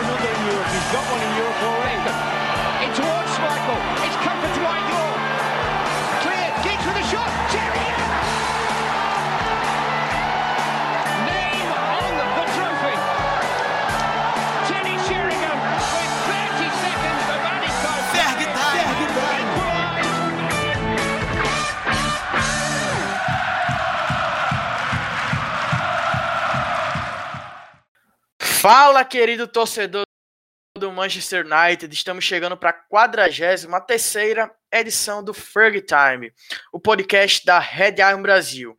in Europe. He's got one in Europe already. Fala, querido torcedor do Manchester United. Estamos chegando para a 43 edição do Ferg Time, o podcast da Red Iron Brasil.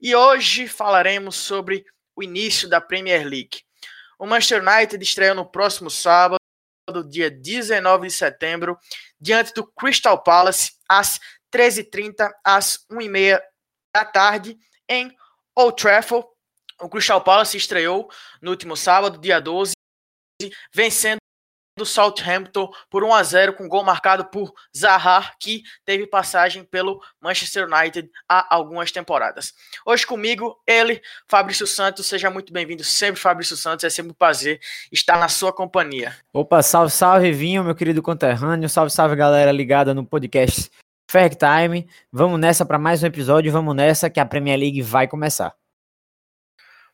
E hoje falaremos sobre o início da Premier League. O Manchester United estreia no próximo sábado, dia 19 de setembro, diante do Crystal Palace, às 13h30 às 1h30 da tarde, em Old Trafford. O Crystal Palace estreou no último sábado, dia 12, vencendo o Southampton por 1 a 0 com gol marcado por Zaha, que teve passagem pelo Manchester United há algumas temporadas. Hoje comigo, ele, Fabrício Santos. Seja muito bem-vindo sempre, Fabrício Santos. É sempre um prazer estar na sua companhia. Opa, salve, salve, Vinho, meu querido conterrâneo. Salve, salve, galera ligada no podcast Fair Time. Vamos nessa para mais um episódio. Vamos nessa que a Premier League vai começar.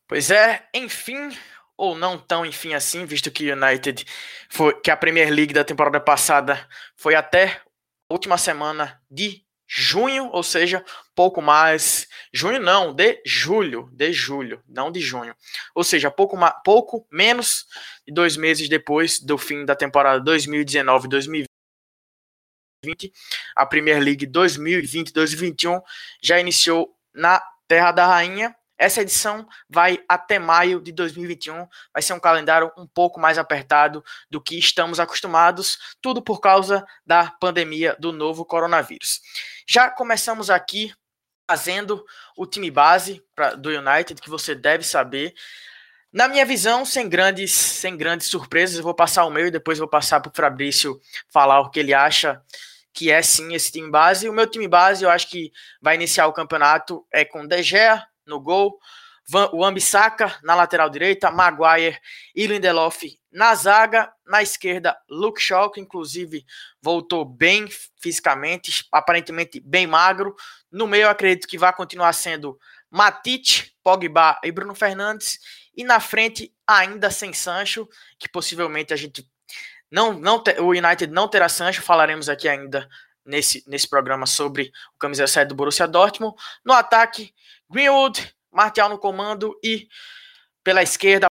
Pois é, enfim, ou não tão enfim assim, visto que United foi que a Premier League da temporada passada foi até a última semana de junho, ou seja, pouco mais, junho não, de julho, de julho, não de junho. Ou seja, pouco pouco menos de dois meses depois do fim da temporada 2019-2020. A Premier League 2020-2021 já iniciou na Terra da Rainha essa edição vai até maio de 2021. Vai ser um calendário um pouco mais apertado do que estamos acostumados, tudo por causa da pandemia do novo coronavírus. Já começamos aqui fazendo o time base pra, do United, que você deve saber. Na minha visão, sem grandes, sem grandes surpresas, eu vou passar o meu e depois vou passar para o Fabrício falar o que ele acha que é sim esse time base. O meu time base, eu acho que vai iniciar o campeonato é com De Gea, no gol, o Ambissaca na lateral direita, Maguire e Lindelof na zaga, na esquerda, Luke Shaw, que inclusive voltou bem fisicamente, aparentemente bem magro. No meio, acredito que vai continuar sendo Matite, Pogba e Bruno Fernandes. E na frente, ainda sem Sancho, que possivelmente a gente não, não o United não terá Sancho, falaremos aqui ainda nesse, nesse programa sobre o camisa 7 do Borussia Dortmund. No ataque, Greenwood, Martial no comando e pela esquerda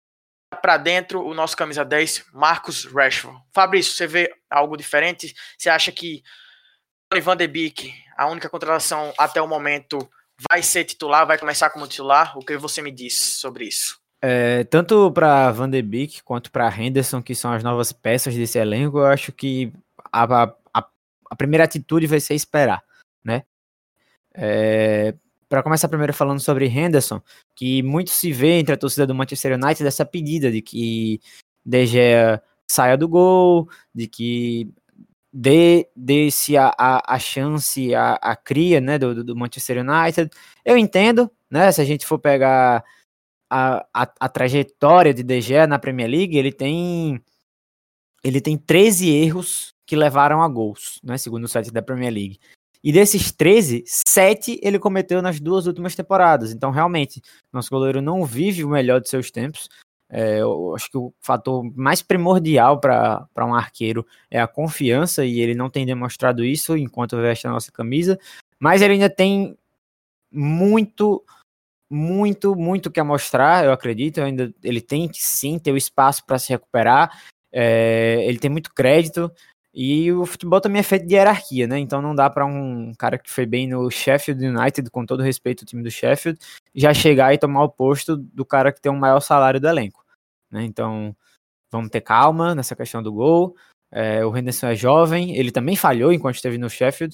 para dentro o nosso camisa 10, Marcos Rashford. Fabrício, você vê algo diferente? Você acha que o Van de Beek, a única contratação até o momento, vai ser titular, vai começar como titular? O que você me diz sobre isso? É, tanto para Van de Beek quanto para Henderson, que são as novas peças desse elenco, eu acho que a, a, a primeira atitude vai ser esperar, né? É, para começar primeiro falando sobre Henderson, que muito se vê entre a torcida do Manchester United dessa pedida de que De Gea saia do gol, de que dê, dê-se a, a, a, chance, a, a cria né, do, do Manchester United. Eu entendo, né? Se a gente for pegar a, a, a trajetória de De Gea na Premier League, ele tem ele tem 13 erros que levaram a gols, né, segundo o site da Premier League. E desses 13, 7 ele cometeu nas duas últimas temporadas. Então, realmente, nosso goleiro não vive o melhor de seus tempos. É, eu acho que o fator mais primordial para um arqueiro é a confiança, e ele não tem demonstrado isso enquanto veste a nossa camisa. Mas ele ainda tem muito, muito, muito que mostrar, eu acredito. Ainda, ele tem que sim ter o espaço para se recuperar. É, ele tem muito crédito. E o futebol também é feito de hierarquia, né? Então não dá para um cara que foi bem no Sheffield United, com todo respeito ao time do Sheffield, já chegar e tomar o posto do cara que tem o maior salário do elenco. Né? Então vamos ter calma nessa questão do gol. É, o Henderson é jovem, ele também falhou enquanto esteve no Sheffield,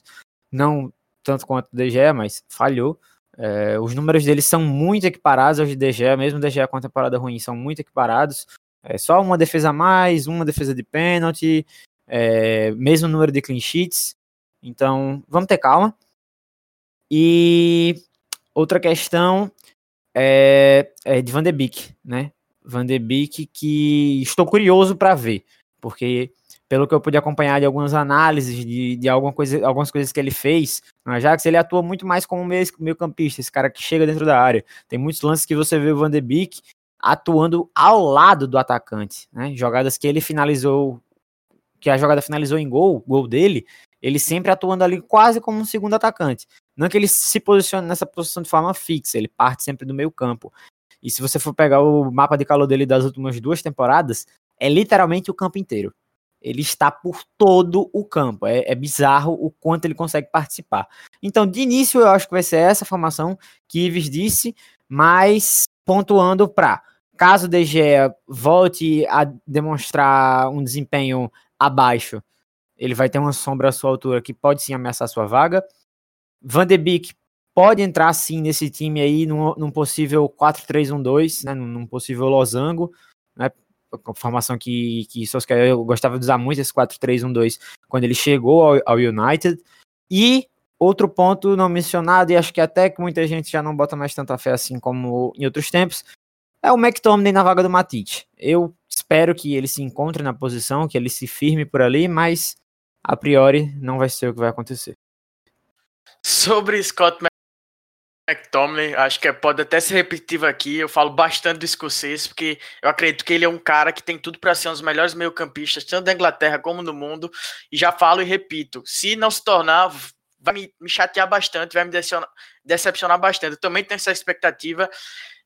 não tanto quanto o Gea, mas falhou. É, os números dele são muito equiparados aos de Gea, mesmo Gea com a temporada ruim, são muito equiparados. É só uma defesa a mais, uma defesa de pênalti, é, mesmo número de clean sheets. Então, vamos ter calma. E outra questão é, é de Van de Beek, né? Van de Beek que estou curioso para ver, porque pelo que eu pude acompanhar de algumas análises, de, de alguma coisa, algumas coisas que ele fez no Ajax, ele atua muito mais como meio, meio campista, esse cara que chega dentro da área. Tem muitos lances que você vê o Van de Beek atuando ao lado do atacante, né? Jogadas que ele finalizou, que a jogada finalizou em gol, gol dele, ele sempre atuando ali quase como um segundo atacante. Não que ele se posicione nessa posição de forma fixa, ele parte sempre do meio campo. E se você for pegar o mapa de calor dele das últimas duas temporadas, é literalmente o campo inteiro ele está por todo o campo. É, é, bizarro o quanto ele consegue participar. Então, de início, eu acho que vai ser essa formação que Ives disse, mas pontuando para caso o Gea volte a demonstrar um desempenho abaixo, ele vai ter uma sombra à sua altura que pode sim ameaçar sua vaga. Van de Beek pode entrar sim nesse time aí num, num possível 4-3-1-2, né, num possível losango, né, formação que, que Solskjaer eu gostava de usar muito esse 4-3-1-2 quando ele chegou ao, ao, United. E outro ponto não mencionado, e acho que até que muita gente já não bota mais tanta fé assim como em outros tempos, é o McTominay na vaga do Matite. Eu espero que ele se encontre na posição, que ele se firme por ali, mas a priori não vai ser o que vai acontecer. Sobre Scott McTominay, acho que pode até ser repetitivo aqui. Eu falo bastante do escocês, porque eu acredito que ele é um cara que tem tudo para ser um dos melhores meio-campistas, tanto da Inglaterra como do mundo. E já falo e repito: se não se tornar, vai me, me chatear bastante, vai me decepcionar, decepcionar bastante. Eu também tenho essa expectativa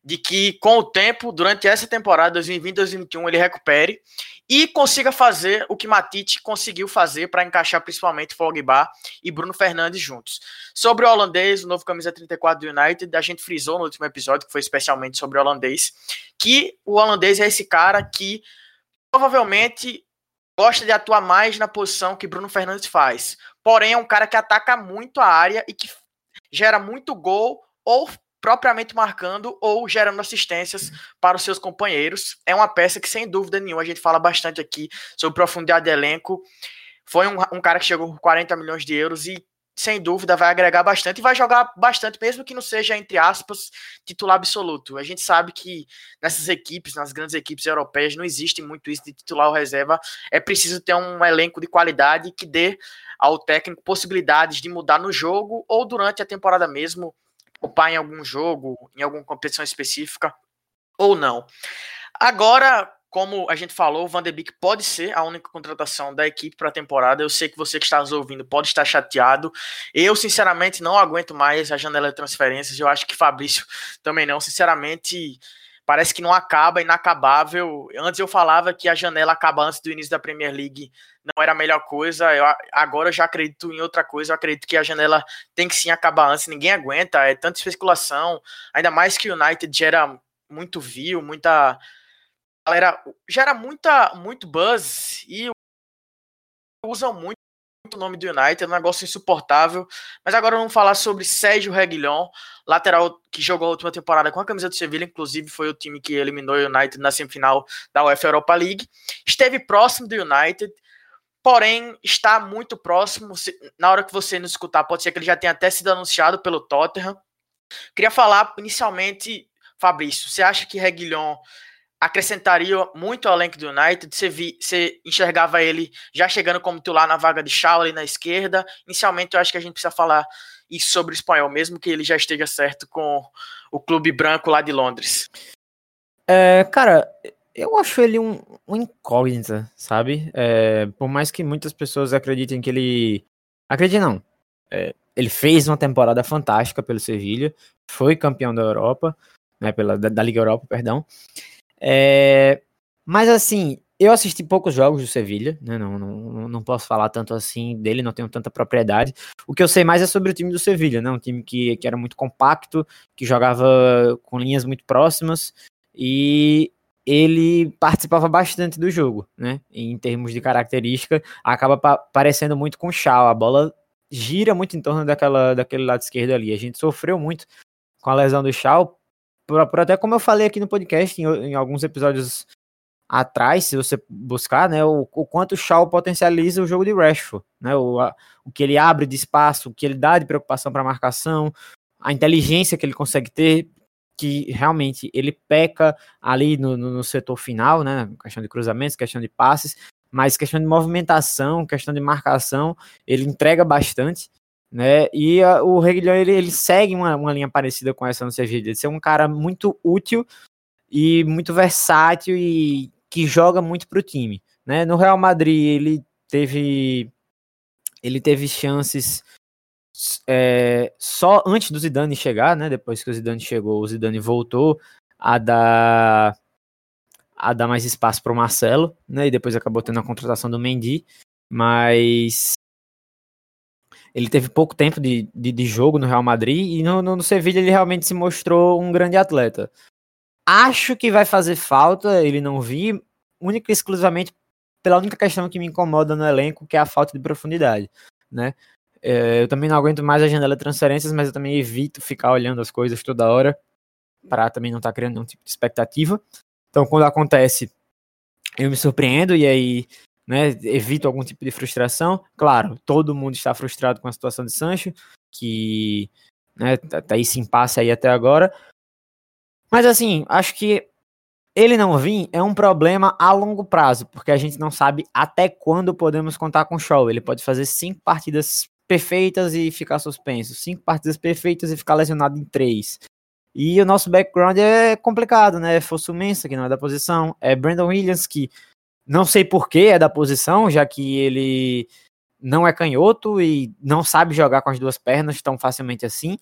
de que com o tempo, durante essa temporada 2020-2021, ele recupere e consiga fazer o que Matite conseguiu fazer para encaixar principalmente Fogba e Bruno Fernandes juntos. Sobre o holandês, o novo camisa 34 do United, a gente frisou no último episódio, que foi especialmente sobre o holandês, que o holandês é esse cara que provavelmente gosta de atuar mais na posição que Bruno Fernandes faz. Porém, é um cara que ataca muito a área e que gera muito gol ou propriamente marcando ou gerando assistências para os seus companheiros. É uma peça que, sem dúvida nenhuma, a gente fala bastante aqui sobre profundidade de elenco. Foi um, um cara que chegou com 40 milhões de euros e, sem dúvida, vai agregar bastante e vai jogar bastante, mesmo que não seja, entre aspas, titular absoluto. A gente sabe que nessas equipes, nas grandes equipes europeias, não existe muito isso de titular ou reserva. É preciso ter um elenco de qualidade que dê ao técnico possibilidades de mudar no jogo ou durante a temporada mesmo ocupar em algum jogo, em alguma competição específica, ou não. Agora, como a gente falou, o Van de Beek pode ser a única contratação da equipe para a temporada. Eu sei que você que está nos ouvindo pode estar chateado. Eu, sinceramente, não aguento mais a janela de transferências. Eu acho que Fabrício também não. Sinceramente, parece que não acaba, inacabável. Antes eu falava que a janela acaba antes do início da Premier League, não era a melhor coisa. Eu, agora eu já acredito em outra coisa. Eu acredito que a janela tem que sim acabar antes. Ninguém aguenta, é tanta especulação. Ainda mais que o United gera muito view, muita. Galera, gera muita, muito buzz e usam muito o nome do United, é um negócio insuportável. Mas agora vamos falar sobre Sérgio Reguilhon, lateral que jogou a última temporada com a camisa do Sevilla, inclusive foi o time que eliminou o United na semifinal da UEFA Europa League. Esteve próximo do United, porém está muito próximo. Na hora que você nos escutar, pode ser que ele já tenha até sido anunciado pelo Tottenham. Queria falar inicialmente, Fabrício, você acha que Reguilhon acrescentaria muito ao elenco do United. Você, vi, você enxergava ele já chegando como titular na vaga de Shaw ali na esquerda. Inicialmente, eu acho que a gente precisa falar isso sobre o espanhol, mesmo que ele já esteja certo com o clube branco lá de Londres. É, cara, eu acho ele um, um incógnita, sabe? É, por mais que muitas pessoas acreditem que ele. Acreditem não. É, ele fez uma temporada fantástica pelo Sevilha, foi campeão da Europa, né, pela, da, da Liga Europa, perdão. É, mas assim, eu assisti poucos jogos do Sevilha, né? Não, não, não posso falar tanto assim dele, não tenho tanta propriedade. O que eu sei mais é sobre o time do Sevilha, né? Um time que, que era muito compacto, que jogava com linhas muito próximas e ele participava bastante do jogo, né? Em termos de característica, acaba pa parecendo muito com o Shaw. A bola gira muito em torno daquela, daquele lado esquerdo ali. A gente sofreu muito com a lesão do Shaw por, por, até como eu falei aqui no podcast, em, em, alguns episódios atrás, se você buscar, né, o, o quanto o Shaw potencializa o jogo de Rashford, né, o, a, o que ele abre de espaço, o que ele dá de preocupação para marcação, a inteligência que ele consegue ter, que realmente ele peca ali no, no, no setor final, né? Questão de cruzamentos, questão de passes, mas questão de movimentação, questão de marcação, ele entrega bastante, né? E a, o Reguilhão ele, ele segue uma, uma linha parecida com essa no Sevilla, de ser um cara muito útil e muito versátil e que joga muito para o time, né? No Real Madrid ele teve ele teve chances é, só antes do Zidane chegar, né? Depois que o Zidane chegou, o Zidane voltou a dar a dar mais espaço para o Marcelo, né? E depois acabou tendo a contratação do Mendy, mas ele teve pouco tempo de, de, de jogo no Real Madrid e no, no, no Sevilla ele realmente se mostrou um grande atleta. Acho que vai fazer falta ele não vir, única e exclusivamente pela única questão que me incomoda no elenco, que é a falta de profundidade, né? É, eu também não aguento mais a janela de transferências, mas eu também evito ficar olhando as coisas toda hora para também não estar tá criando nenhum tipo de expectativa. Então, quando acontece, eu me surpreendo e aí né, evito algum tipo de frustração. Claro, todo mundo está frustrado com a situação de Sancho, que né, tá, tá esse impasse aí até agora. Mas assim, acho que ele não vir é um problema a longo prazo, porque a gente não sabe até quando podemos contar com o show. Ele pode fazer cinco partidas perfeitas e ficar suspenso, cinco partidas perfeitas e ficar lesionado em três. E o nosso background é complicado, né? É Fosso Mensa, que não é da posição, é Brandon Williams, que não sei por que é da posição, já que ele não é canhoto e não sabe jogar com as duas pernas tão facilmente assim.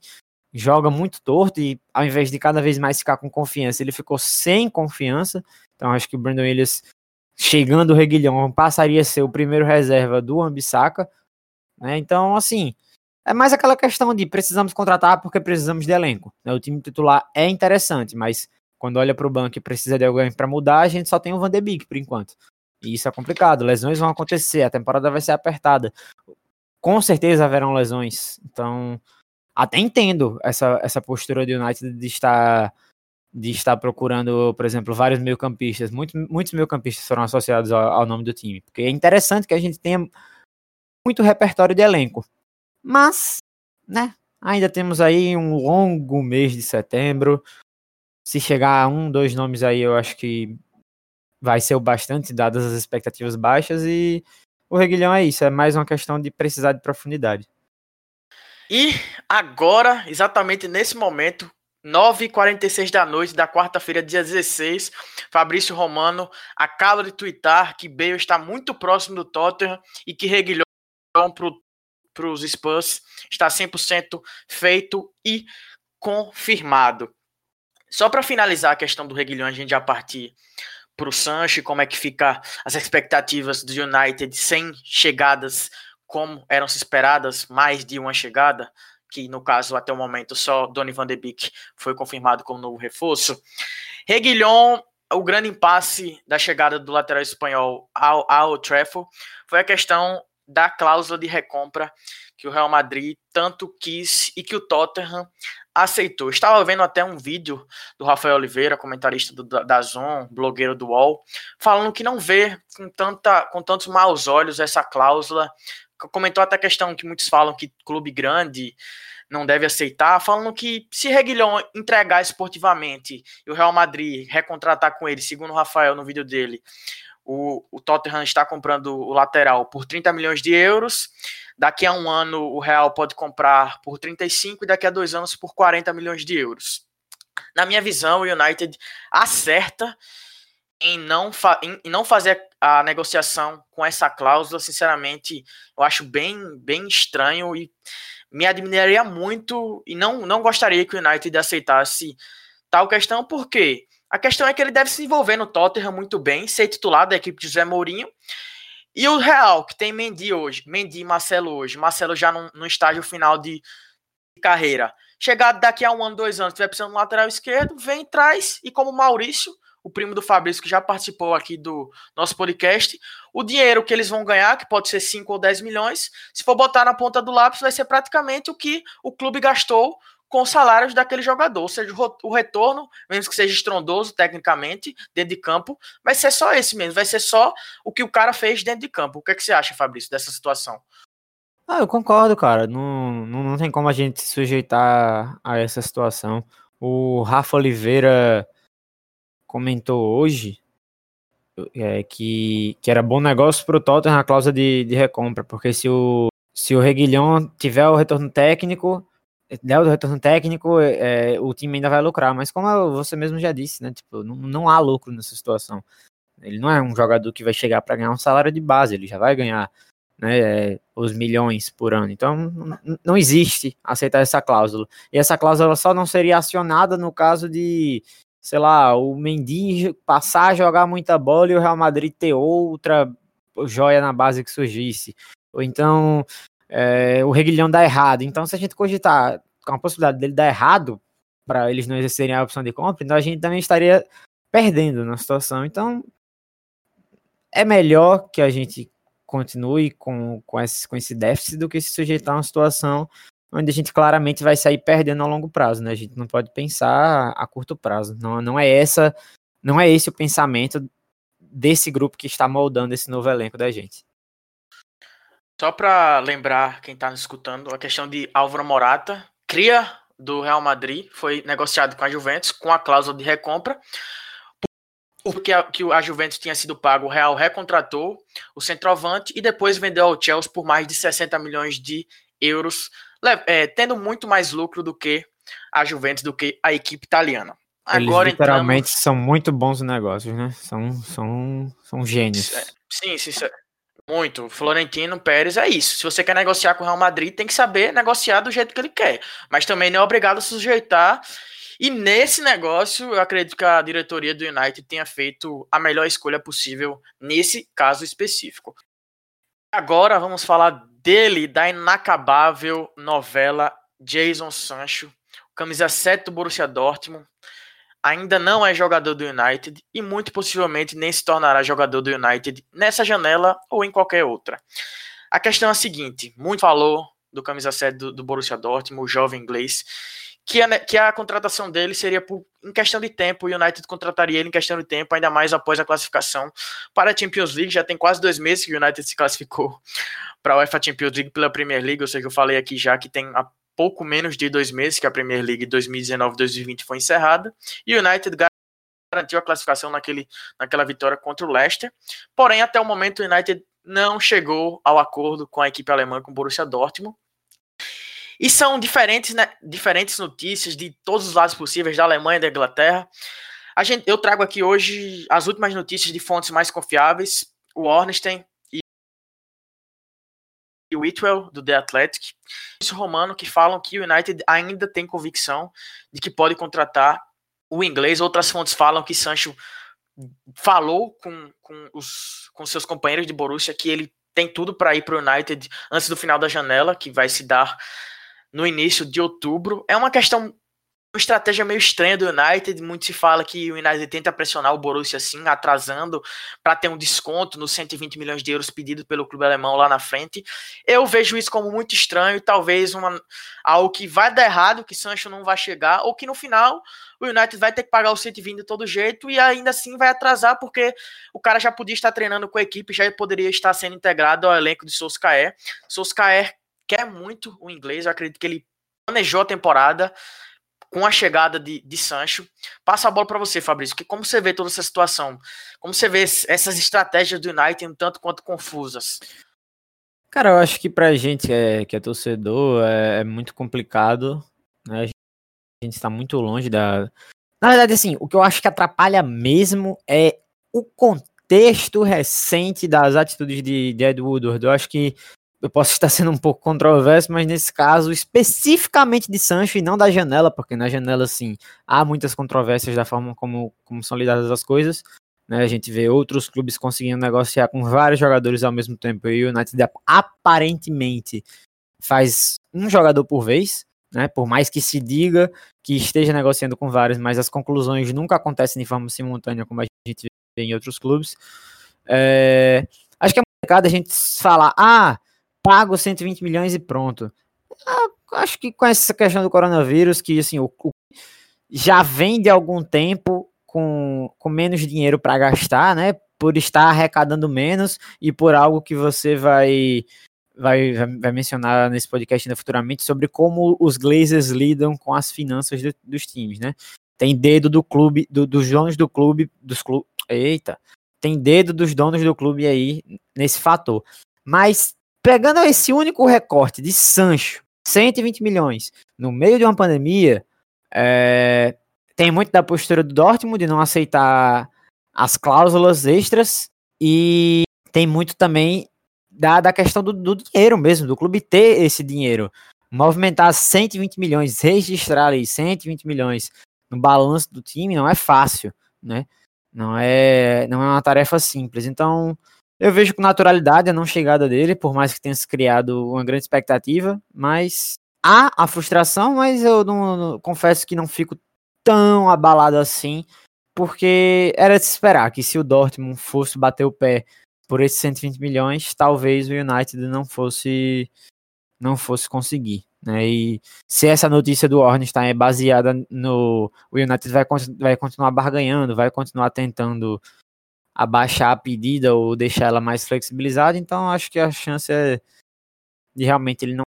Joga muito torto e ao invés de cada vez mais ficar com confiança, ele ficou sem confiança. Então acho que o Brandon Williams, chegando o Reguilhão, passaria a ser o primeiro reserva do Ambissaca, né? Então, assim, é mais aquela questão de precisamos contratar porque precisamos de elenco. Né? O time titular é interessante, mas quando olha para o banco e precisa de alguém para mudar, a gente só tem o Van de Beek por enquanto. E isso é complicado. Lesões vão acontecer, a temporada vai ser apertada. Com certeza haverão lesões. Então, até entendo essa, essa postura do United de estar de estar procurando, por exemplo, vários meio-campistas. Muitos, muitos meio-campistas foram associados ao, ao nome do time. Porque é interessante que a gente tenha muito repertório de elenco. Mas, né, ainda temos aí um longo mês de setembro. Se chegar a um, dois nomes aí, eu acho que vai ser o bastante, dadas as expectativas baixas. E o Reguilhão é isso, é mais uma questão de precisar de profundidade. E agora, exatamente nesse momento, 9h46 da noite da quarta-feira, dia 16, Fabrício Romano acaba de twittar que Bale está muito próximo do Tottenham e que Reguilhão para os Spurs está 100% feito e confirmado. Só para finalizar a questão do Reguilhão, a gente já partir para o Sancho, como é que fica as expectativas do United sem chegadas como eram se esperadas, mais de uma chegada, que no caso até o momento só Donny van de Beek foi confirmado como novo reforço. Reguilhon, o grande impasse da chegada do lateral espanhol ao, ao foi a questão da cláusula de recompra que o Real Madrid tanto quis e que o Tottenham aceitou. Estava vendo até um vídeo do Rafael Oliveira, comentarista do, da Zon, blogueiro do UOL, falando que não vê com, tanta, com tantos maus olhos essa cláusula. Comentou até a questão que muitos falam que clube grande não deve aceitar, falando que se Reguilhão entregar esportivamente e o Real Madrid recontratar com ele, segundo o Rafael no vídeo dele, o, o Tottenham está comprando o lateral por 30 milhões de euros. Daqui a um ano o Real pode comprar por 35 e daqui a dois anos por 40 milhões de euros. Na minha visão, o United acerta em não, em, em não fazer a negociação com essa cláusula. Sinceramente, eu acho bem, bem estranho e me admiraria muito e não, não gostaria que o United aceitasse tal questão, porque a questão é que ele deve se envolver no Tottenham muito bem, ser titular da equipe de José Mourinho. E o Real, que tem Mendy hoje, Mendy e Marcelo hoje, Marcelo já no, estágio final de, de carreira. Chegado daqui a um ano, dois anos, tiver precisando do lateral esquerdo, vem, traz, e como Maurício, o primo do Fabrício, que já participou aqui do nosso podcast, o dinheiro que eles vão ganhar, que pode ser 5 ou 10 milhões, se for botar na ponta do lápis, vai ser praticamente o que o clube gastou com os salários daquele jogador. Ou seja, o retorno, mesmo que seja estrondoso tecnicamente, dentro de campo, vai ser só esse mesmo, vai ser só o que o cara fez dentro de campo. O que, é que você acha, Fabrício, dessa situação? Ah, eu concordo, cara. Não, não, não tem como a gente se sujeitar a essa situação. O Rafa Oliveira comentou hoje é, que, que era bom negócio para o Tottenham a cláusula de, de recompra, porque se o, se o Reguilhão tiver o retorno técnico, der o retorno técnico, é, o time ainda vai lucrar. Mas como você mesmo já disse, né? Tipo, não, não há lucro nessa situação. Ele não é um jogador que vai chegar para ganhar um salário de base, ele já vai ganhar né, os milhões por ano. Então, não existe aceitar essa cláusula. E essa cláusula só não seria acionada no caso de, sei lá, o Mendy passar a jogar muita bola e o Real Madrid ter outra joia na base que surgisse. Ou então, é, o Reguilhão dar errado. Então, se a gente cogitar com a possibilidade dele dar errado, para eles não exercerem a opção de compra, então a gente também estaria perdendo na situação. Então, é melhor que a gente continue com, com, esse, com esse déficit do que se sujeitar a uma situação onde a gente claramente vai sair perdendo a longo prazo, né? A gente não pode pensar a curto prazo. Não, não é essa, não é esse o pensamento desse grupo que está moldando esse novo elenco da gente. Só para lembrar quem está nos escutando, a questão de Álvaro Morata, cria do Real Madrid, foi negociado com a Juventus com a cláusula de recompra porque a, que a Juventus tinha sido pago, o Real recontratou o centroavante e depois vendeu ao Chelsea por mais de 60 milhões de euros, é, tendo muito mais lucro do que a Juventus, do que a equipe italiana. Agora Eles literalmente entramos... são muito bons negócios, né? São, são, são gênios. Sim, sim, muito. Florentino Pérez é isso. Se você quer negociar com o Real Madrid, tem que saber negociar do jeito que ele quer. Mas também não é obrigado a sujeitar e nesse negócio, eu acredito que a diretoria do United tenha feito a melhor escolha possível nesse caso específico. Agora vamos falar dele, da inacabável novela Jason Sancho, camisa 7 do Borussia Dortmund. Ainda não é jogador do United e muito possivelmente nem se tornará jogador do United nessa janela ou em qualquer outra. A questão é a seguinte: muito falou do camisa 7 do, do Borussia Dortmund, o jovem inglês, que a, que a contratação dele seria por, em questão de tempo, o United contrataria ele em questão de tempo, ainda mais após a classificação para a Champions League. Já tem quase dois meses que o United se classificou para a UEFA Champions League pela Premier League, ou seja, eu falei aqui já que tem há pouco menos de dois meses que a Premier League 2019-2020 foi encerrada, e o United garantiu a classificação naquele, naquela vitória contra o Leicester. Porém, até o momento, o United não chegou ao acordo com a equipe alemã, com o Borussia Dortmund, e são diferentes, né, diferentes notícias de todos os lados possíveis, da Alemanha e da Inglaterra. A gente, eu trago aqui hoje as últimas notícias de fontes mais confiáveis, o Ornstein Whitwell, do The Athletic, isso romano, que falam que o United ainda tem convicção de que pode contratar o inglês. Outras fontes falam que Sancho falou com, com, os, com seus companheiros de Borussia que ele tem tudo para ir para o United antes do final da janela, que vai se dar no início de outubro. É uma questão, uma estratégia meio estranha do United. Muito se fala que o United tenta pressionar o Borussia assim, atrasando para ter um desconto nos 120 milhões de euros pedido pelo clube alemão lá na frente. Eu vejo isso como muito estranho, talvez uma, algo que vai dar errado, que Sancho não vai chegar, ou que no final o United vai ter que pagar o 120 de todo jeito e ainda assim vai atrasar, porque o cara já podia estar treinando com a equipe, já poderia estar sendo integrado ao elenco de Solskjaer. Solskjaer quer muito o inglês, eu acredito que ele planejou a temporada com a chegada de, de Sancho. Passa a bola para você, Fabrício, que como você vê toda essa situação? Como você vê essas estratégias do United um tanto quanto confusas? Cara, eu acho que pra gente que é, que é torcedor é, é muito complicado, né? A gente está muito longe da. Na verdade, assim, o que eu acho que atrapalha mesmo é o contexto recente das atitudes de, de Ed Woodward. Eu acho que eu posso estar sendo um pouco controverso, mas nesse caso, especificamente de Sancho e não da janela, porque na janela, sim, há muitas controvérsias da forma como, como são lidadas as coisas. Né? A gente vê outros clubes conseguindo negociar com vários jogadores ao mesmo tempo, e o United aparentemente faz um jogador por vez, né? Por mais que se diga que esteja negociando com vários, mas as conclusões nunca acontecem de forma simultânea, como a gente vê em outros clubes. É... Acho que é complicado a gente falar, ah, pago 120 milhões e pronto. Ah, acho que com essa questão do coronavírus, que assim, o, o já vem de algum tempo com, com menos dinheiro para gastar, né? Por estar arrecadando menos e por algo que você vai vai, vai, mencionar nesse podcast ainda futuramente sobre como os Glazers lidam com as finanças do, dos times, né? Tem dedo do clube, do, dos donos do clube, dos clubes. Eita! Tem dedo dos donos do clube aí nesse fator. Mas pegando esse único recorte de Sancho, 120 milhões, no meio de uma pandemia, é, tem muito da postura do Dortmund de não aceitar as cláusulas extras e tem muito também da, da questão do, do dinheiro mesmo, do clube ter esse dinheiro. Movimentar 120 milhões, registrar ali 120 milhões no balanço do time não é fácil, né? Não é, não é uma tarefa simples. Então, eu vejo com naturalidade a não chegada dele, por mais que tenha se criado uma grande expectativa, mas há a frustração, mas eu não, não confesso que não fico tão abalado assim, porque era de se esperar que se o Dortmund fosse bater o pé por esses 120 milhões, talvez o United não fosse não fosse conseguir. Né? E se essa notícia do Ornstein é baseada no. O United vai, vai continuar barganhando, vai continuar tentando abaixar a pedida ou deixar ela mais flexibilizada, então acho que a chance é de realmente ele não,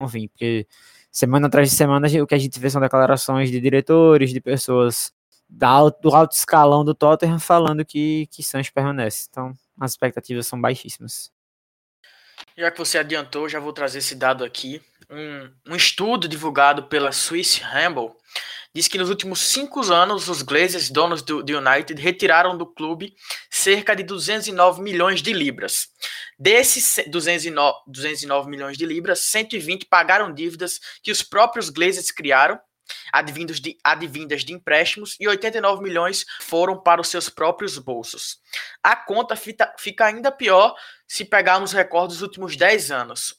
não vir, porque semana atrás de semana o que a gente vê são declarações de diretores, de pessoas do alto escalão do Tottenham falando que, que Sancho permanece. Então as expectativas são baixíssimas. Já que você adiantou, já vou trazer esse dado aqui. Um, um estudo divulgado pela Swiss Handball diz que nos últimos cinco anos os Glazers, donos do, do, United, retiraram do clube cerca de 209 milhões de libras. Desses 209, 209 milhões de libras, 120 pagaram dívidas que os próprios Glazers criaram advindos de, advindas de empréstimos, e 89 milhões foram para os seus próprios bolsos. A conta fica, fica ainda pior se pegarmos recordes dos últimos 10 anos.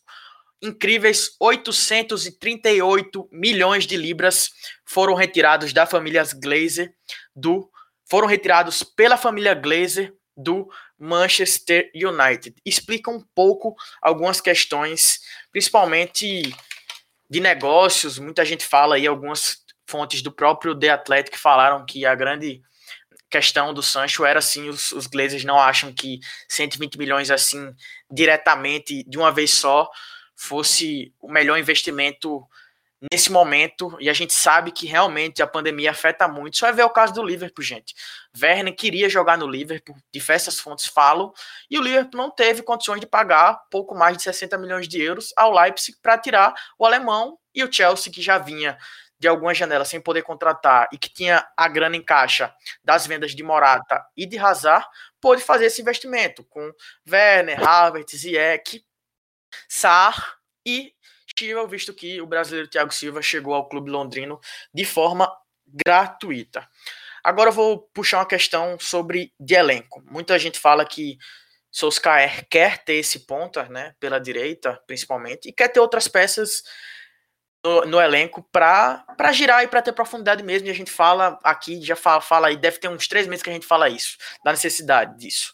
Incríveis 838 milhões de libras foram retirados da família Glazer do foram retirados pela família Glazer do Manchester United. Explica um pouco algumas questões, principalmente de negócios, muita gente fala aí, algumas fontes do próprio The Athletic falaram que a grande questão do Sancho era assim, os, os Glazers não acham que 120 milhões assim, diretamente, de uma vez só, fosse o melhor investimento nesse momento, e a gente sabe que realmente a pandemia afeta muito. Só é ver o caso do Liverpool, gente. Werner queria jogar no Liverpool, diversas fontes falam, e o Liverpool não teve condições de pagar pouco mais de 60 milhões de euros ao Leipzig para tirar o alemão e o Chelsea, que já vinha de algumas janelas sem poder contratar e que tinha a grana em caixa das vendas de Morata e de Hazard, pôde fazer esse investimento com Werner, Havertz, Ziyech, Sar e Visto que o brasileiro Thiago Silva chegou ao clube londrino de forma gratuita. Agora eu vou puxar uma questão sobre de elenco. Muita gente fala que Solskjaer quer ter esse ponta, né, pela direita, principalmente, e quer ter outras peças no, no elenco para girar e para ter profundidade mesmo. E a gente fala aqui, já fala, fala aí, deve ter uns três meses que a gente fala isso, da necessidade disso.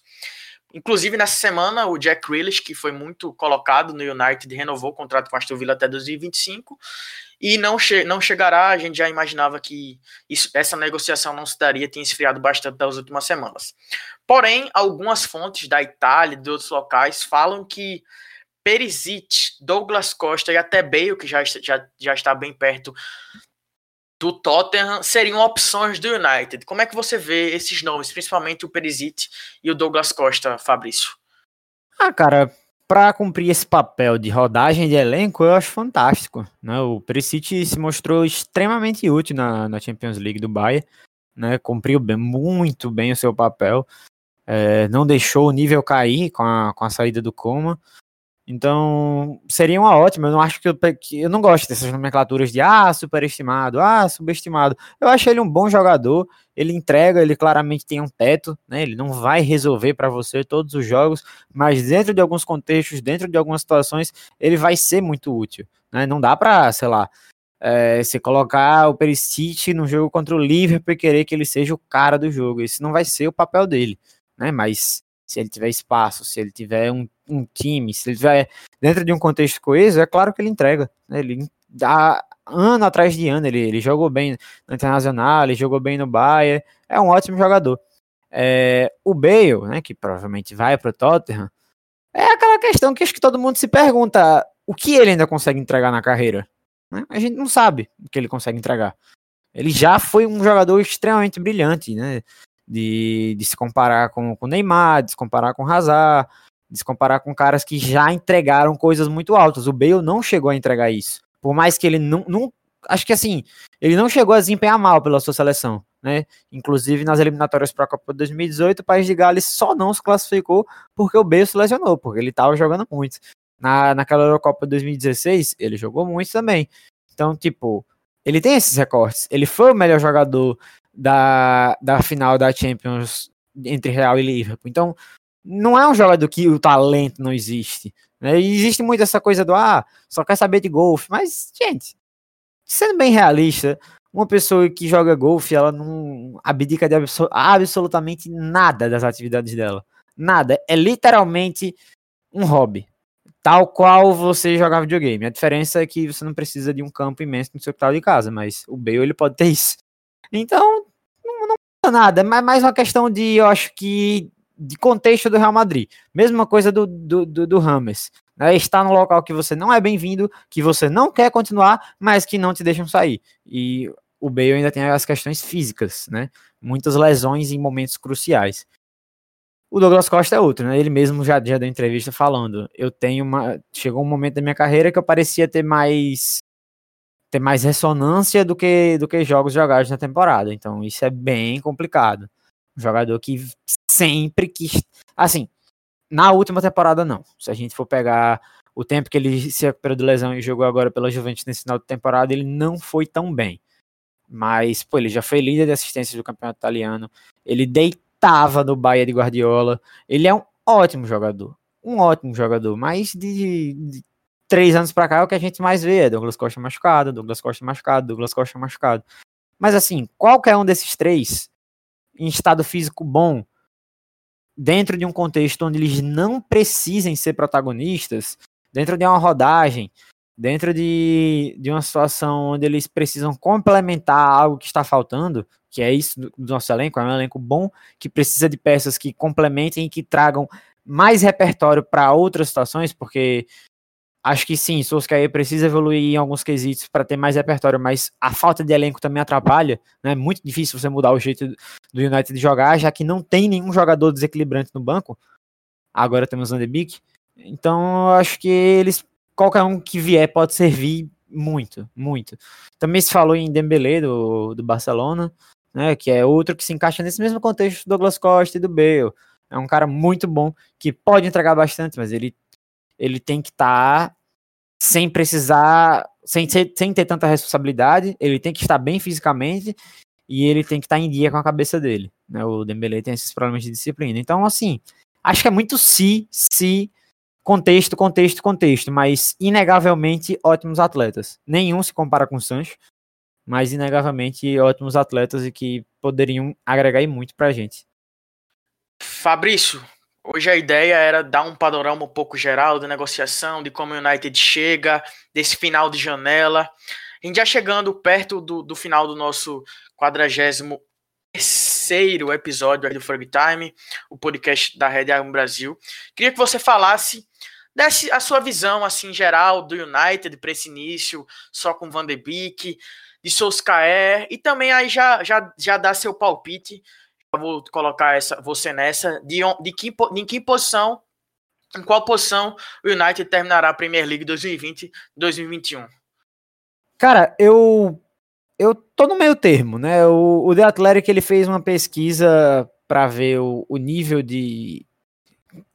Inclusive, nessa semana, o Jack Grealish, que foi muito colocado no United, renovou o contrato com a Aston Villa até 2025 e não, che não chegará. A gente já imaginava que isso, essa negociação não se daria, tinha esfriado bastante das últimas semanas. Porém, algumas fontes da Itália e de outros locais falam que Perisic, Douglas Costa e até Bale, que já, já, já está bem perto do Tottenham seriam opções do United. Como é que você vê esses nomes, principalmente o Perisic e o Douglas Costa, Fabrício? Ah, cara, para cumprir esse papel de rodagem de elenco, eu acho fantástico. Né? O Perisic se mostrou extremamente útil na, na Champions League do Bayern, né? cumpriu bem, muito bem o seu papel, é, não deixou o nível cair com a, com a saída do Coma. Então, seria uma ótima. Eu não acho que eu, eu não gosto dessas nomenclaturas de ah, superestimado, ah, subestimado. Eu acho ele um bom jogador, ele entrega, ele claramente tem um teto, né? Ele não vai resolver para você todos os jogos, mas dentro de alguns contextos, dentro de algumas situações, ele vai ser muito útil, né? Não dá para, sei lá, é, você colocar o Perisic no jogo contra o Liverpool e querer que ele seja o cara do jogo. Esse não vai ser o papel dele, né? Mas se ele tiver espaço, se ele tiver um, um time, se ele tiver dentro de um contexto coeso, é claro que ele entrega. Né? Ele dá ano atrás de ano, ele, ele jogou bem no Internacional, ele jogou bem no Bayern, é um ótimo jogador. É, o Bale, né, que provavelmente vai para o Tottenham, É aquela questão que acho que todo mundo se pergunta: o que ele ainda consegue entregar na carreira? Né? A gente não sabe o que ele consegue entregar. Ele já foi um jogador extremamente brilhante, né? De, de se comparar com o Neymar, de se comparar com o Hazard, de se comparar com caras que já entregaram coisas muito altas. O Bale não chegou a entregar isso. Por mais que ele não, não acho que assim, ele não chegou a desempenhar mal pela sua seleção, né? Inclusive nas eliminatórias para a Copa de 2018, o País de Gales só não se classificou porque o Bale se lesionou, porque ele estava jogando muito. Na, naquela Eurocopa de 2016, ele jogou muito também. Então, tipo, ele tem esses recortes. Ele foi o melhor jogador da, da final da Champions entre Real e Liverpool. Então, não é um jogador que o talento não existe. Né? existe muito essa coisa do ah, só quer saber de golfe. Mas, gente, sendo bem realista, uma pessoa que joga golfe, ela não abdica de absol absolutamente nada das atividades dela. Nada. É literalmente um hobby. Tal qual você jogar videogame. A diferença é que você não precisa de um campo imenso no seu quintal de casa, mas o Bale ele pode ter isso. Então, não, não muda nada. É mais uma questão de, eu acho que, de contexto do Real Madrid. Mesma coisa do, do, do, do Rames né, está no local que você não é bem-vindo, que você não quer continuar, mas que não te deixam sair. E o Bale ainda tem as questões físicas, né? Muitas lesões em momentos cruciais. O Douglas Costa é outro, né? Ele mesmo já, já deu entrevista falando. Eu tenho uma. Chegou um momento da minha carreira que eu parecia ter mais. Ter mais ressonância do que, do que jogos jogados na temporada. Então isso é bem complicado. Um jogador que sempre quis. Assim, na última temporada, não. Se a gente for pegar o tempo que ele se recuperou de lesão e jogou agora pela Juventus nesse final de temporada, ele não foi tão bem. Mas, pô, ele já foi líder de assistências do campeonato italiano. Ele deitava no Bahia de Guardiola. Ele é um ótimo jogador. Um ótimo jogador. Mas de, de três anos para cá, é o que a gente mais vê é Douglas Costa machucado, Douglas Costa machucado, Douglas Costa machucado. Mas assim, qualquer um desses três, em estado físico bom, dentro de um contexto onde eles não precisem ser protagonistas, dentro de uma rodagem, dentro de, de uma situação onde eles precisam complementar algo que está faltando, que é isso do, nosso elenco, é um elenco bom, que precisa de peças que complementem e que tragam mais repertório para outras situações, porque Acho que sim, Solskjaer precisa evoluir em alguns quesitos para ter mais repertório, mas a falta de elenco também atrapalha. Né? É muito difícil você mudar o jeito do United de jogar, já que não tem nenhum jogador desequilibrante no banco. Agora temos o Beek. Então, acho que eles, qualquer um que vier pode servir muito, muito. Também se falou em Dembélé do, do Barcelona, né, que é outro que se encaixa nesse mesmo contexto do Douglas Costa e do Bale. É um cara muito bom que pode entregar bastante, mas ele ele tem que estar tá sem precisar, sem, sem ter tanta responsabilidade, ele tem que estar bem fisicamente e ele tem que estar em dia com a cabeça dele. Né? O Dembele tem esses problemas de disciplina. Então, assim, acho que é muito se, se, contexto, contexto, contexto, mas inegavelmente ótimos atletas. Nenhum se compara com o Sancho, mas inegavelmente ótimos atletas e que poderiam agregar muito pra gente. Fabrício, Hoje a ideia era dar um panorama um pouco geral da negociação, de como o United chega, desse final de janela. A gente já chegando perto do, do final do nosso 43 terceiro episódio do Frog Time, o podcast da Red Arm Brasil. Queria que você falasse desse a sua visão assim geral do United para esse início, só com Van de Beek, de Solskjaer e também aí já já já dá seu palpite vou colocar essa, você nessa, de, de, que, de que posição, em qual posição o United terminará a Premier League 2020-2021? Cara, eu eu tô no meio termo, né? O, o The Athletic ele fez uma pesquisa para ver o, o nível de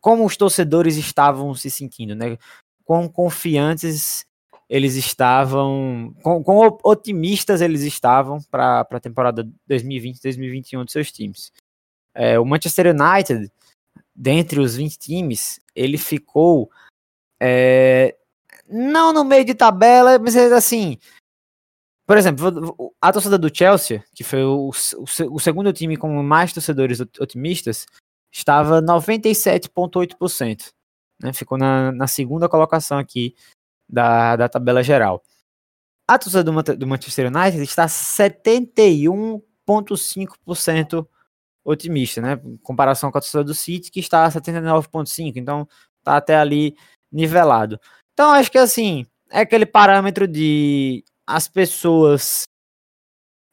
como os torcedores estavam se sentindo, né? Quão confiantes eles estavam, com, otimistas eles estavam para a temporada 2020-2021 dos seus times. É, o Manchester United, dentre os 20 times, ele ficou é, não no meio de tabela, mas é assim. Por exemplo, a torcida do Chelsea, que foi o, o, o segundo time com mais torcedores otimistas, estava 97,8%. Né, ficou na, na segunda colocação aqui da, da tabela geral. A torcida do, do Manchester United está 71,5% otimista, né? Em comparação com a torcida do City, que está a 79,5%. Então, tá até ali nivelado. Então acho que assim, é aquele parâmetro de as pessoas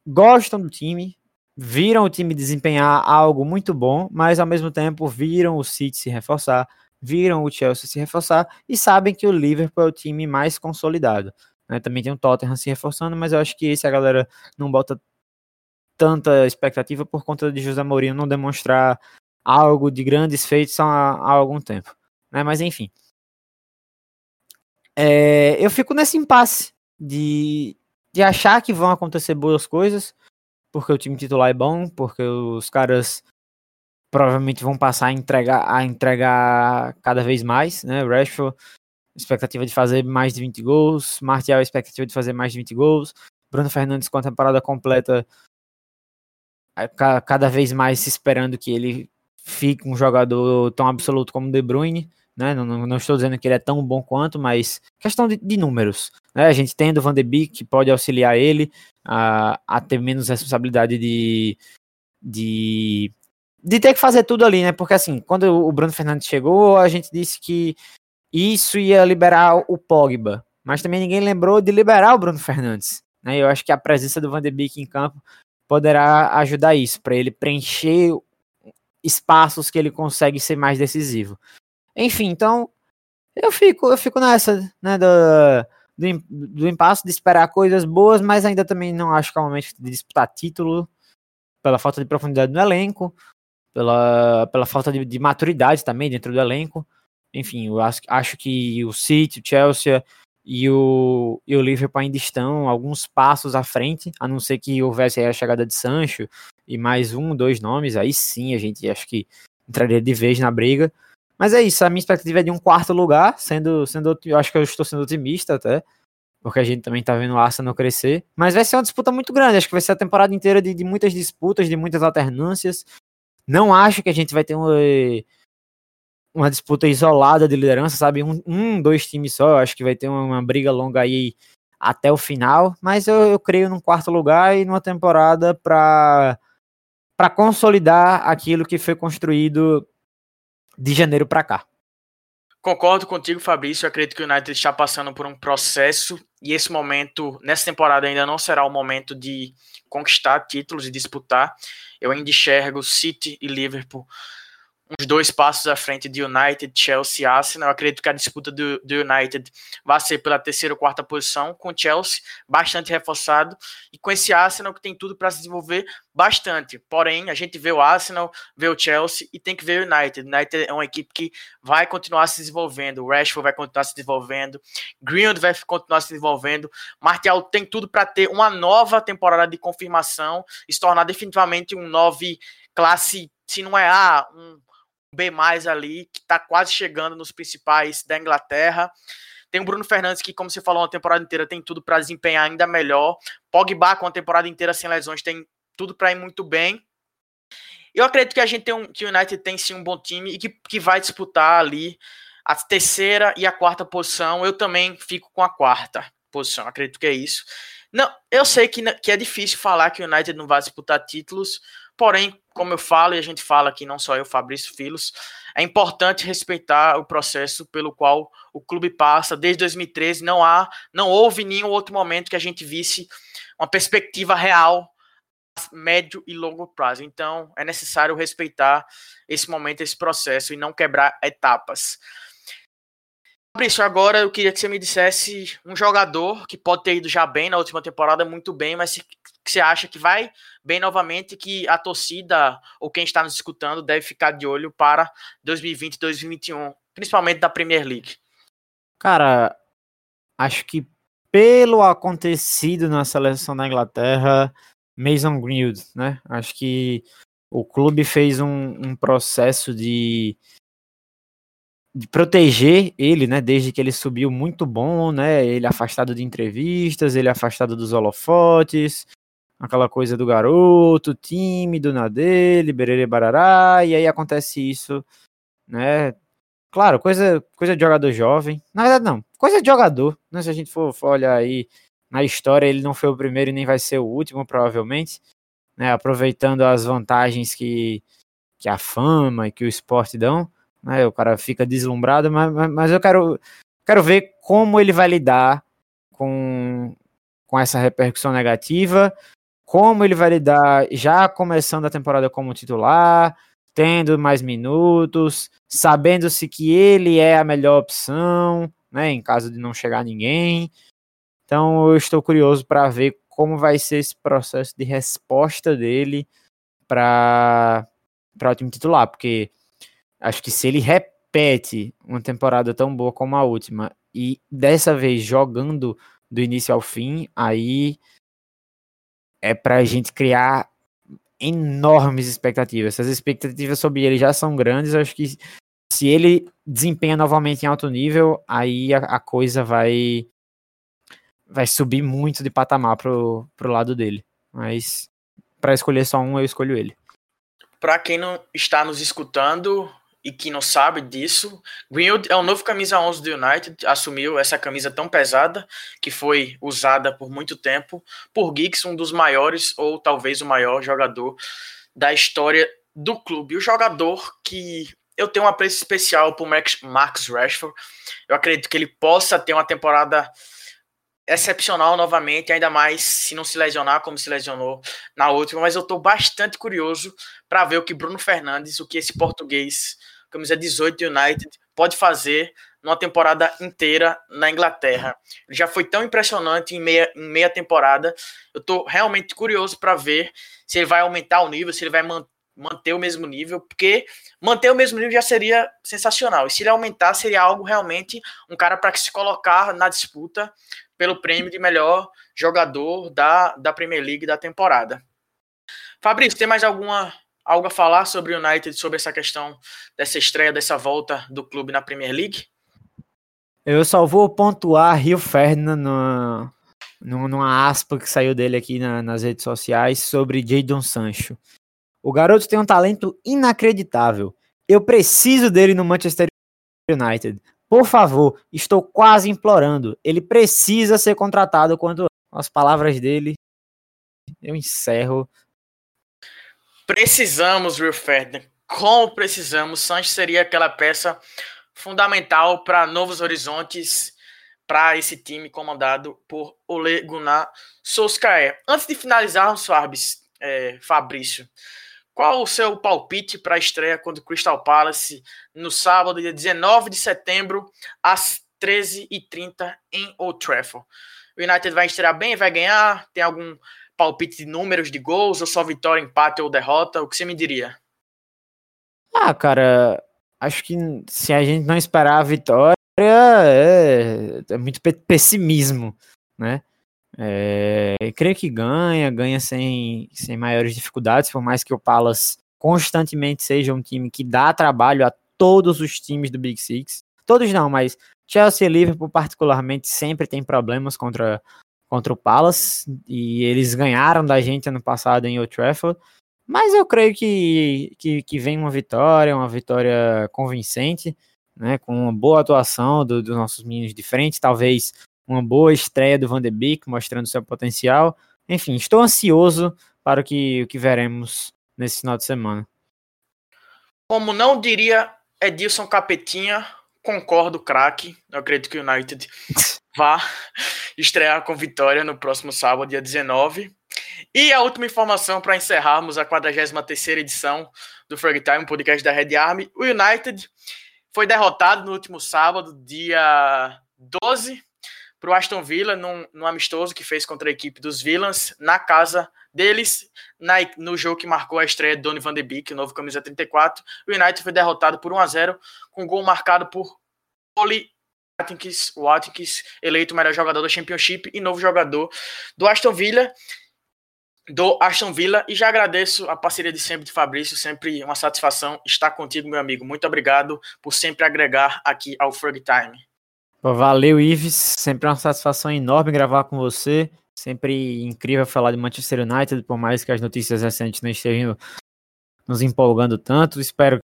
gostam do time, viram o time desempenhar algo muito bom, mas ao mesmo tempo viram o City se reforçar, viram o Chelsea se reforçar e sabem que o Liverpool é o time mais consolidado. Né? Também tem o Tottenham se reforçando, mas eu acho que esse a galera não bota tanta expectativa por conta de José Mourinho não demonstrar algo de grandes feitos há, há algum tempo. Né? Mas enfim. É, eu fico nesse impasse de, de achar que vão acontecer boas coisas, porque o time titular é bom, porque os caras provavelmente vão passar a entregar, a entregar cada vez mais, né? Rashford, expectativa de fazer mais de 20 gols, Martial, expectativa de fazer mais de 20 gols, Bruno Fernandes com a temporada completa, cada vez mais se esperando que ele fique um jogador tão absoluto como De Bruyne, né? Não, não, não, estou dizendo que ele é tão bom quanto, mas questão de, de números. Né? A gente tendo o Van de Beek, que pode auxiliar ele a, a ter menos responsabilidade de, de, de ter que fazer tudo ali, né? Porque assim, quando o Bruno Fernandes chegou, a gente disse que isso ia liberar o Pogba, mas também ninguém lembrou de liberar o Bruno Fernandes. Né? Eu acho que a presença do Van de Beek em campo poderá ajudar isso, para ele preencher espaços que ele consegue ser mais decisivo. Enfim, então eu fico, eu fico nessa, né, do, do, do impasse de esperar coisas boas, mas ainda também não acho que é o momento de disputar título pela falta de profundidade no elenco, pela, pela falta de, de maturidade também dentro do elenco. Enfim, eu acho, acho que o City, o Chelsea e o, e o Liverpool ainda estão alguns passos à frente, a não ser que houvesse a chegada de Sancho e mais um, dois nomes, aí sim a gente acho que entraria de vez na briga. Mas é isso, a minha expectativa é de um quarto lugar, sendo, sendo eu acho que eu estou sendo otimista até, porque a gente também tá vendo o Arsenal crescer. Mas vai ser uma disputa muito grande, acho que vai ser a temporada inteira de, de muitas disputas, de muitas alternâncias. Não acho que a gente vai ter uma, uma disputa isolada de liderança, sabe? Um, um dois times só, eu acho que vai ter uma, uma briga longa aí até o final, mas eu, eu creio num quarto lugar e numa temporada para para consolidar aquilo que foi construído de janeiro para cá. Concordo contigo, Fabrício. Eu acredito que o United está passando por um processo e esse momento, nessa temporada, ainda não será o momento de conquistar títulos e disputar. Eu ainda enxergo City e Liverpool uns dois passos à frente de United, Chelsea Arsenal. Eu acredito que a disputa do, do, United vai ser pela terceira ou quarta posição, com Chelsea bastante reforçado e com esse Arsenal que tem tudo para se desenvolver bastante. Porém, a gente vê o Arsenal, vê o Chelsea e tem que ver o United. United é uma equipe que vai continuar se desenvolvendo, o Rashford vai continuar se desenvolvendo, Greenwood vai continuar se desenvolvendo, Martial tem tudo para ter uma nova temporada de confirmação e se tornar definitivamente um 9 classe, se não é A, um B ali, que está quase chegando nos principais da Inglaterra. Tem o Bruno Fernandes, que, como você falou, uma temporada inteira tem tudo para desempenhar ainda melhor. Pogba, com a temporada inteira sem lesões, tem tudo para ir muito bem. Eu acredito que a gente tem um, que o United tem sim um bom time e que, que vai disputar ali a terceira e a quarta posição. Eu também fico com a quarta posição, acredito que é isso. Não, eu sei que, que é difícil falar que o United não vai disputar títulos, Porém, como eu falo e a gente fala aqui, não só eu, Fabrício Filos, é importante respeitar o processo pelo qual o clube passa. Desde 2013 não há, não houve nenhum outro momento que a gente visse uma perspectiva real médio e longo prazo. Então, é necessário respeitar esse momento, esse processo e não quebrar etapas. Fabrício, agora eu queria que você me dissesse um jogador que pode ter ido já bem na última temporada, muito bem, mas que você acha que vai bem novamente, que a torcida ou quem está nos escutando deve ficar de olho para 2020 e 2021, principalmente da Premier League? Cara, acho que pelo acontecido na seleção da Inglaterra, Mason Greenwood, né? Acho que o clube fez um, um processo de, de proteger ele, né? Desde que ele subiu muito bom, né? Ele afastado de entrevistas, ele afastado dos holofotes, aquela coisa do garoto, tímido na dele, berere barará, e aí acontece isso, né? Claro, coisa, coisa de jogador jovem. Na verdade, não, coisa de jogador, né? Se a gente for, for olhar aí na história, ele não foi o primeiro e nem vai ser o último, provavelmente, né? Aproveitando as vantagens que, que a fama e que o esporte dão, né? O cara fica deslumbrado, mas, mas eu quero, quero ver como ele vai lidar com, com essa repercussão negativa, como ele vai lidar já começando a temporada como titular, tendo mais minutos, sabendo-se que ele é a melhor opção, né, em caso de não chegar ninguém. Então eu estou curioso para ver como vai ser esse processo de resposta dele para o time titular, porque acho que se ele repete uma temporada tão boa como a última e dessa vez jogando do início ao fim, aí é para a gente criar enormes expectativas. Essas expectativas sobre ele já são grandes. Acho que se ele desempenha novamente em alto nível, aí a, a coisa vai vai subir muito de patamar pro, pro lado dele. Mas para escolher só um, eu escolho ele. Para quem não está nos escutando e que não sabe disso, Greenwood é o novo camisa 11 do United, assumiu essa camisa tão pesada que foi usada por muito tempo por Giggs, um dos maiores ou talvez o maior jogador da história do clube. O jogador que eu tenho um apreço especial por Max, Rashford. Eu acredito que ele possa ter uma temporada excepcional novamente, ainda mais se não se lesionar como se lesionou na última, mas eu estou bastante curioso para ver o que Bruno Fernandes, o que esse português, camisa 18 United, pode fazer numa temporada inteira na Inglaterra. Ele já foi tão impressionante em meia, em meia temporada. Eu estou realmente curioso para ver se ele vai aumentar o nível, se ele vai manter manter o mesmo nível, porque manter o mesmo nível já seria sensacional. E se ele aumentar, seria algo realmente um cara para se colocar na disputa pelo prêmio de melhor jogador da, da Premier League da temporada. Fabrício, tem mais alguma algo a falar sobre o United, sobre essa questão dessa estreia, dessa volta do clube na Premier League? Eu só vou pontuar Rio Ferdinand no, numa aspa que saiu dele aqui na, nas redes sociais sobre Jadon Sancho. O garoto tem um talento inacreditável. Eu preciso dele no Manchester United. Por favor, estou quase implorando. Ele precisa ser contratado quando as palavras dele eu encerro. Precisamos, Will Ferdinand. Como precisamos? Sanches seria aquela peça fundamental para novos horizontes para esse time comandado por Ole Gunnar Solskjaer. Antes de finalizarmos, Fabs, é, Fabrício, qual o seu palpite para a estreia contra o Crystal Palace no sábado, dia 19 de setembro, às 13h30 em Old Trafford? O United vai estrear bem, vai ganhar? Tem algum palpite de números de gols, ou só vitória, empate ou derrota? O que você me diria? Ah, cara, acho que se a gente não esperar a vitória, é, é muito pessimismo, né? É, creio que ganha, ganha sem, sem maiores dificuldades, por mais que o Palace constantemente seja um time que dá trabalho a todos os times do Big Six. Todos não, mas Chelsea e Liverpool particularmente sempre tem problemas contra, contra o Palace e eles ganharam da gente ano passado em Old Trafford. Mas eu creio que, que, que vem uma vitória, uma vitória convincente, né, com uma boa atuação do, dos nossos meninos de frente, talvez uma boa estreia do Van de Beek, mostrando seu potencial. Enfim, estou ansioso para o que, o que veremos nesse final de semana. Como não diria Edilson Capetinha, concordo, craque. Eu acredito que o United vá estrear com vitória no próximo sábado, dia 19. E a última informação para encerrarmos a 43 edição do Frog Time, podcast da Red Army. O United foi derrotado no último sábado, dia 12, para o Aston Villa num, num, amistoso que fez contra a equipe dos Villains na casa deles, na, no jogo que marcou a estreia de Donny van de Beek, novo camisa 34. O United foi derrotado por 1 a 0 com um gol marcado por Oli Watkins, Watkins, eleito o melhor jogador do Championship e novo jogador do Aston Villa. Do Aston Villa e já agradeço a parceria de sempre de Fabrício, sempre uma satisfação estar contigo, meu amigo. Muito obrigado por sempre agregar aqui ao Frog Time. Valeu, Ives. Sempre uma satisfação enorme gravar com você. Sempre incrível falar de Manchester United, por mais que as notícias recentes não estejam nos empolgando tanto. Espero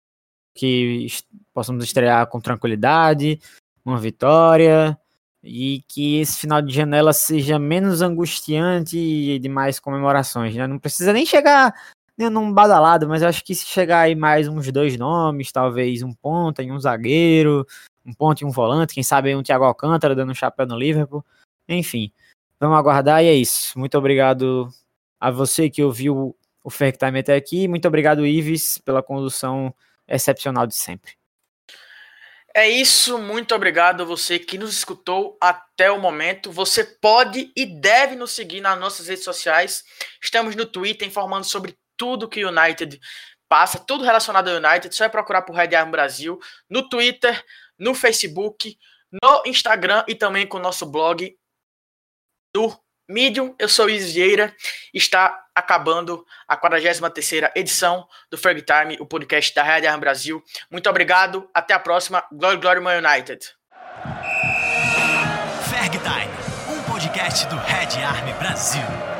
que possamos estrear com tranquilidade, uma vitória e que esse final de janela seja menos angustiante e de mais comemorações. Né? Não precisa nem chegar num badalado, mas acho que se chegar aí mais uns dois nomes, talvez um ponta e um zagueiro, um ponta e um volante, quem sabe um Thiago Alcântara dando um chapéu no Liverpool. Enfim, vamos aguardar e é isso. Muito obrigado a você que ouviu o Fake Time até aqui. Muito obrigado, Ives, pela condução excepcional de sempre. É isso, muito obrigado a você que nos escutou até o momento. Você pode e deve nos seguir nas nossas redes sociais. Estamos no Twitter informando sobre tudo que o United passa, tudo relacionado ao United. Só é procurar por Red Arm Brasil no Twitter, no Facebook, no Instagram e também com o nosso blog do Medium. Eu sou Isis Vieira. Está acabando a 43ª edição do Ferg Time, o podcast da Red Arm Brasil. Muito obrigado. Até a próxima. Glory, glory, Man United. Ferg Time, um podcast do Red Army Brasil.